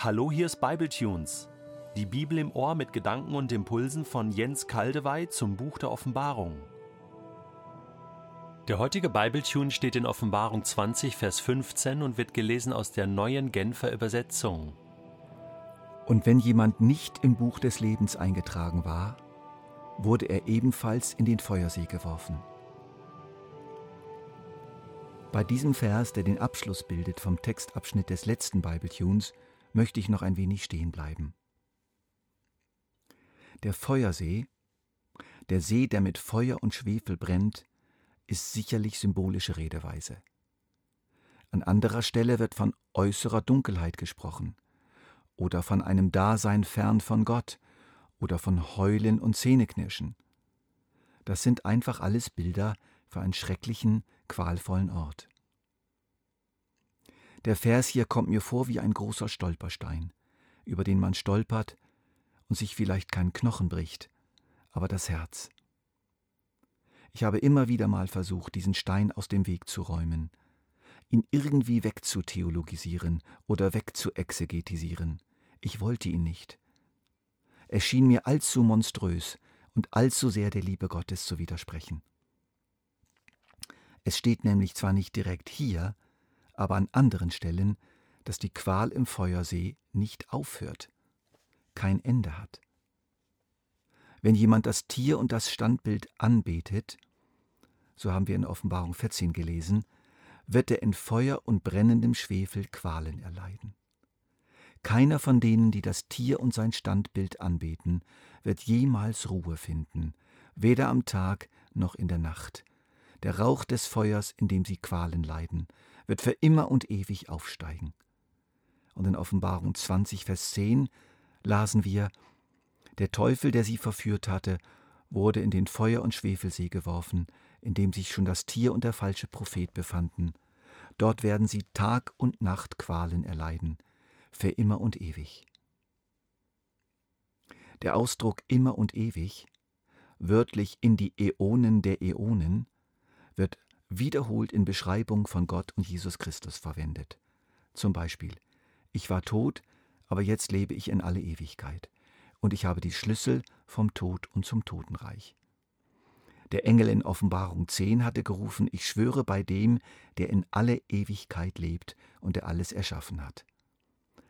Hallo, hier ist Bibletunes. Die Bibel im Ohr mit Gedanken und Impulsen von Jens Kaldewey zum Buch der Offenbarung. Der heutige Bibletune steht in Offenbarung 20, Vers 15 und wird gelesen aus der neuen Genfer Übersetzung. Und wenn jemand nicht im Buch des Lebens eingetragen war, wurde er ebenfalls in den Feuersee geworfen. Bei diesem Vers, der den Abschluss bildet vom Textabschnitt des letzten Bibletunes, möchte ich noch ein wenig stehen bleiben. Der Feuersee, der See, der mit Feuer und Schwefel brennt, ist sicherlich symbolische Redeweise. An anderer Stelle wird von äußerer Dunkelheit gesprochen oder von einem Dasein fern von Gott oder von Heulen und Zähneknirschen. Das sind einfach alles Bilder für einen schrecklichen, qualvollen Ort. Der Vers hier kommt mir vor wie ein großer Stolperstein, über den man stolpert und sich vielleicht kein Knochen bricht, aber das Herz. Ich habe immer wieder mal versucht, diesen Stein aus dem Weg zu räumen, ihn irgendwie wegzutheologisieren oder wegzuexegetisieren. Ich wollte ihn nicht. Er schien mir allzu monströs und allzu sehr der Liebe Gottes zu widersprechen. Es steht nämlich zwar nicht direkt hier, aber an anderen Stellen, dass die Qual im Feuersee nicht aufhört, kein Ende hat. Wenn jemand das Tier und das Standbild anbetet, so haben wir in Offenbarung 14 gelesen, wird er in Feuer und brennendem Schwefel Qualen erleiden. Keiner von denen, die das Tier und sein Standbild anbeten, wird jemals Ruhe finden, weder am Tag noch in der Nacht. Der Rauch des Feuers, in dem sie Qualen leiden, wird für immer und ewig aufsteigen. Und in Offenbarung 20, Vers 10 lasen wir, der Teufel, der sie verführt hatte, wurde in den Feuer- und Schwefelsee geworfen, in dem sich schon das Tier und der falsche Prophet befanden. Dort werden sie Tag und Nacht Qualen erleiden, für immer und ewig. Der Ausdruck immer und ewig, wörtlich in die Äonen der Äonen, wird wiederholt in Beschreibung von Gott und Jesus Christus verwendet. Zum Beispiel, ich war tot, aber jetzt lebe ich in alle Ewigkeit, und ich habe die Schlüssel vom Tod und zum Totenreich. Der Engel in Offenbarung 10 hatte gerufen, ich schwöre bei dem, der in alle Ewigkeit lebt und der alles erschaffen hat.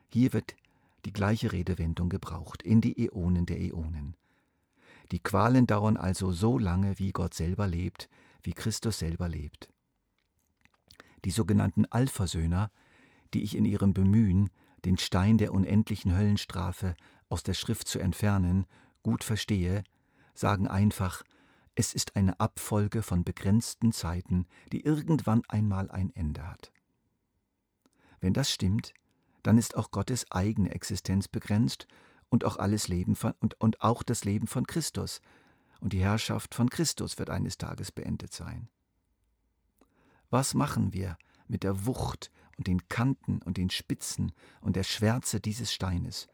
Hier wird die gleiche Redewendung gebraucht, in die Äonen der Äonen. Die Qualen dauern also so lange, wie Gott selber lebt, wie Christus selber lebt. Die sogenannten Allversöhner, die ich in ihrem Bemühen, den Stein der unendlichen Höllenstrafe aus der Schrift zu entfernen, gut verstehe, sagen einfach, es ist eine Abfolge von begrenzten Zeiten, die irgendwann einmal ein Ende hat. Wenn das stimmt, dann ist auch Gottes eigene Existenz begrenzt und auch alles Leben von, und, und auch das Leben von Christus, und die Herrschaft von Christus wird eines Tages beendet sein. Was machen wir mit der Wucht und den Kanten und den Spitzen und der Schwärze dieses Steines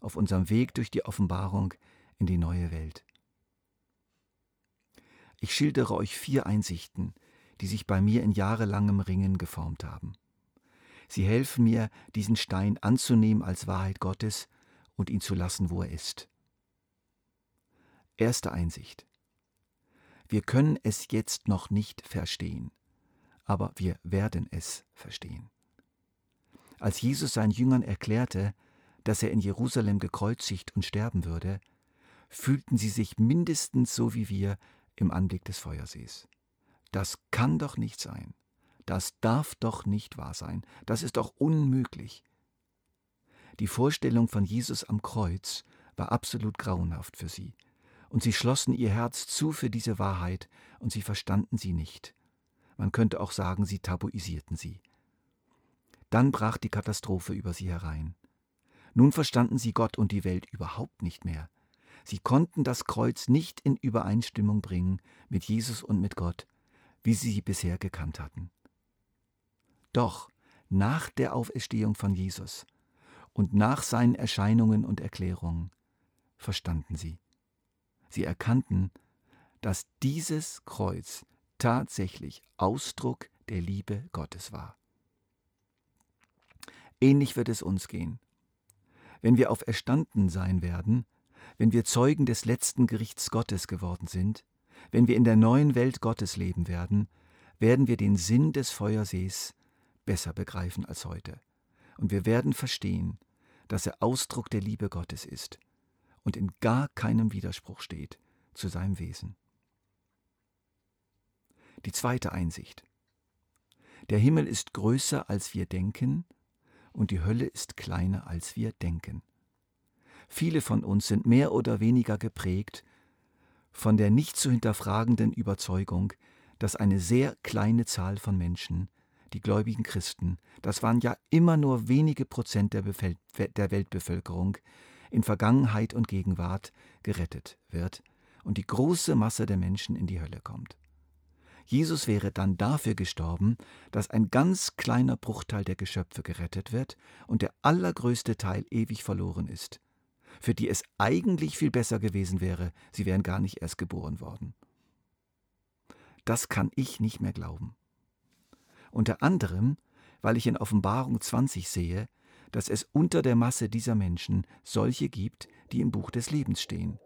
auf unserem Weg durch die Offenbarung in die neue Welt? Ich schildere euch vier Einsichten, die sich bei mir in jahrelangem Ringen geformt haben. Sie helfen mir, diesen Stein anzunehmen als Wahrheit Gottes und ihn zu lassen, wo er ist. Erste Einsicht. Wir können es jetzt noch nicht verstehen, aber wir werden es verstehen. Als Jesus seinen Jüngern erklärte, dass er in Jerusalem gekreuzigt und sterben würde, fühlten sie sich mindestens so wie wir im Anblick des Feuersees. Das kann doch nicht sein. Das darf doch nicht wahr sein. Das ist doch unmöglich. Die Vorstellung von Jesus am Kreuz war absolut grauenhaft für sie und sie schlossen ihr Herz zu für diese Wahrheit, und sie verstanden sie nicht. Man könnte auch sagen, sie tabuisierten sie. Dann brach die Katastrophe über sie herein. Nun verstanden sie Gott und die Welt überhaupt nicht mehr. Sie konnten das Kreuz nicht in Übereinstimmung bringen mit Jesus und mit Gott, wie sie sie bisher gekannt hatten. Doch nach der Auferstehung von Jesus und nach seinen Erscheinungen und Erklärungen verstanden sie. Sie erkannten, dass dieses Kreuz tatsächlich Ausdruck der Liebe Gottes war. Ähnlich wird es uns gehen. Wenn wir auferstanden sein werden, wenn wir Zeugen des letzten Gerichts Gottes geworden sind, wenn wir in der neuen Welt Gottes leben werden, werden wir den Sinn des Feuersees besser begreifen als heute. Und wir werden verstehen, dass er Ausdruck der Liebe Gottes ist und in gar keinem Widerspruch steht zu seinem Wesen. Die zweite Einsicht. Der Himmel ist größer, als wir denken, und die Hölle ist kleiner, als wir denken. Viele von uns sind mehr oder weniger geprägt von der nicht zu hinterfragenden Überzeugung, dass eine sehr kleine Zahl von Menschen, die gläubigen Christen, das waren ja immer nur wenige Prozent der, Befel der Weltbevölkerung, in Vergangenheit und Gegenwart gerettet wird und die große Masse der Menschen in die Hölle kommt. Jesus wäre dann dafür gestorben, dass ein ganz kleiner Bruchteil der Geschöpfe gerettet wird und der allergrößte Teil ewig verloren ist, für die es eigentlich viel besser gewesen wäre, sie wären gar nicht erst geboren worden. Das kann ich nicht mehr glauben. Unter anderem, weil ich in Offenbarung 20 sehe, dass es unter der Masse dieser Menschen solche gibt, die im Buch des Lebens stehen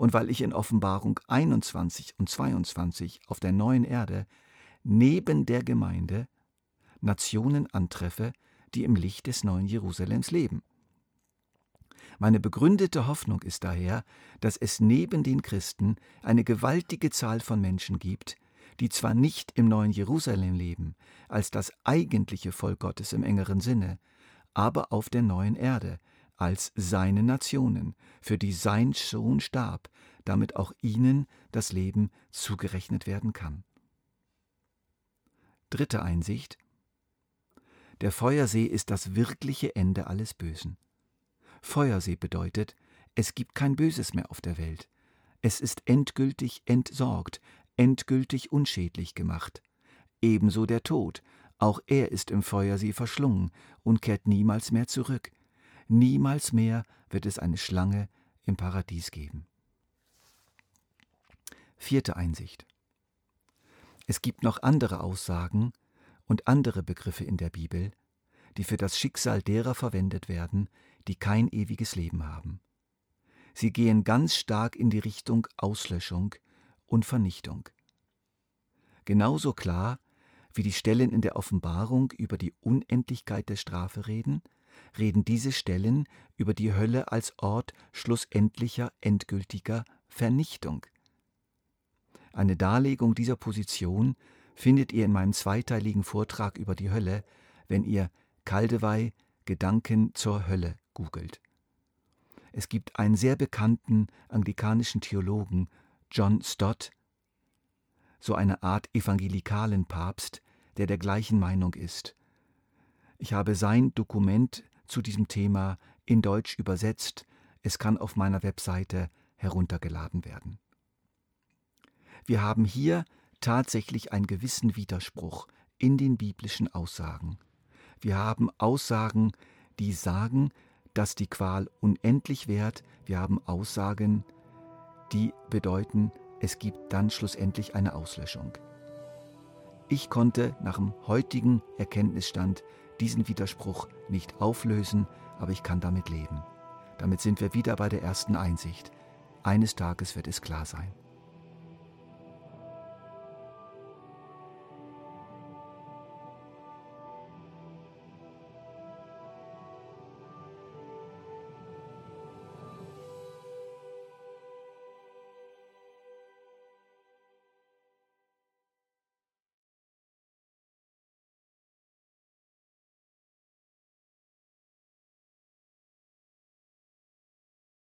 und weil ich in Offenbarung 21 und 22 auf der neuen Erde neben der Gemeinde Nationen antreffe, die im Licht des neuen Jerusalems leben. Meine begründete Hoffnung ist daher, dass es neben den Christen eine gewaltige Zahl von Menschen gibt, die zwar nicht im neuen Jerusalem leben, als das eigentliche Volk Gottes im engeren Sinne, aber auf der neuen Erde, als seine Nationen, für die sein Sohn starb, damit auch ihnen das Leben zugerechnet werden kann. Dritte Einsicht. Der Feuersee ist das wirkliche Ende alles Bösen. Feuersee bedeutet, es gibt kein Böses mehr auf der Welt. Es ist endgültig entsorgt, endgültig unschädlich gemacht. Ebenso der Tod, auch er ist im Feuersee verschlungen und kehrt niemals mehr zurück. Niemals mehr wird es eine Schlange im Paradies geben. Vierte Einsicht. Es gibt noch andere Aussagen und andere Begriffe in der Bibel, die für das Schicksal derer verwendet werden, die kein ewiges Leben haben. Sie gehen ganz stark in die Richtung Auslöschung und Vernichtung. Genauso klar, wie die Stellen in der Offenbarung über die Unendlichkeit der Strafe reden, reden diese Stellen über die Hölle als Ort schlussendlicher, endgültiger Vernichtung. Eine Darlegung dieser Position findet ihr in meinem zweiteiligen Vortrag über die Hölle, wenn ihr Kaldewey Gedanken zur Hölle googelt. Es gibt einen sehr bekannten anglikanischen Theologen, John Stott, so eine Art evangelikalen Papst, der der gleichen Meinung ist. Ich habe sein Dokument zu diesem Thema in Deutsch übersetzt. Es kann auf meiner Webseite heruntergeladen werden. Wir haben hier tatsächlich einen gewissen Widerspruch in den biblischen Aussagen. Wir haben Aussagen, die sagen, dass die Qual unendlich währt. Wir haben Aussagen, die bedeuten, es gibt dann schlussendlich eine Auslöschung. Ich konnte nach dem heutigen Erkenntnisstand diesen Widerspruch nicht auflösen, aber ich kann damit leben. Damit sind wir wieder bei der ersten Einsicht. Eines Tages wird es klar sein.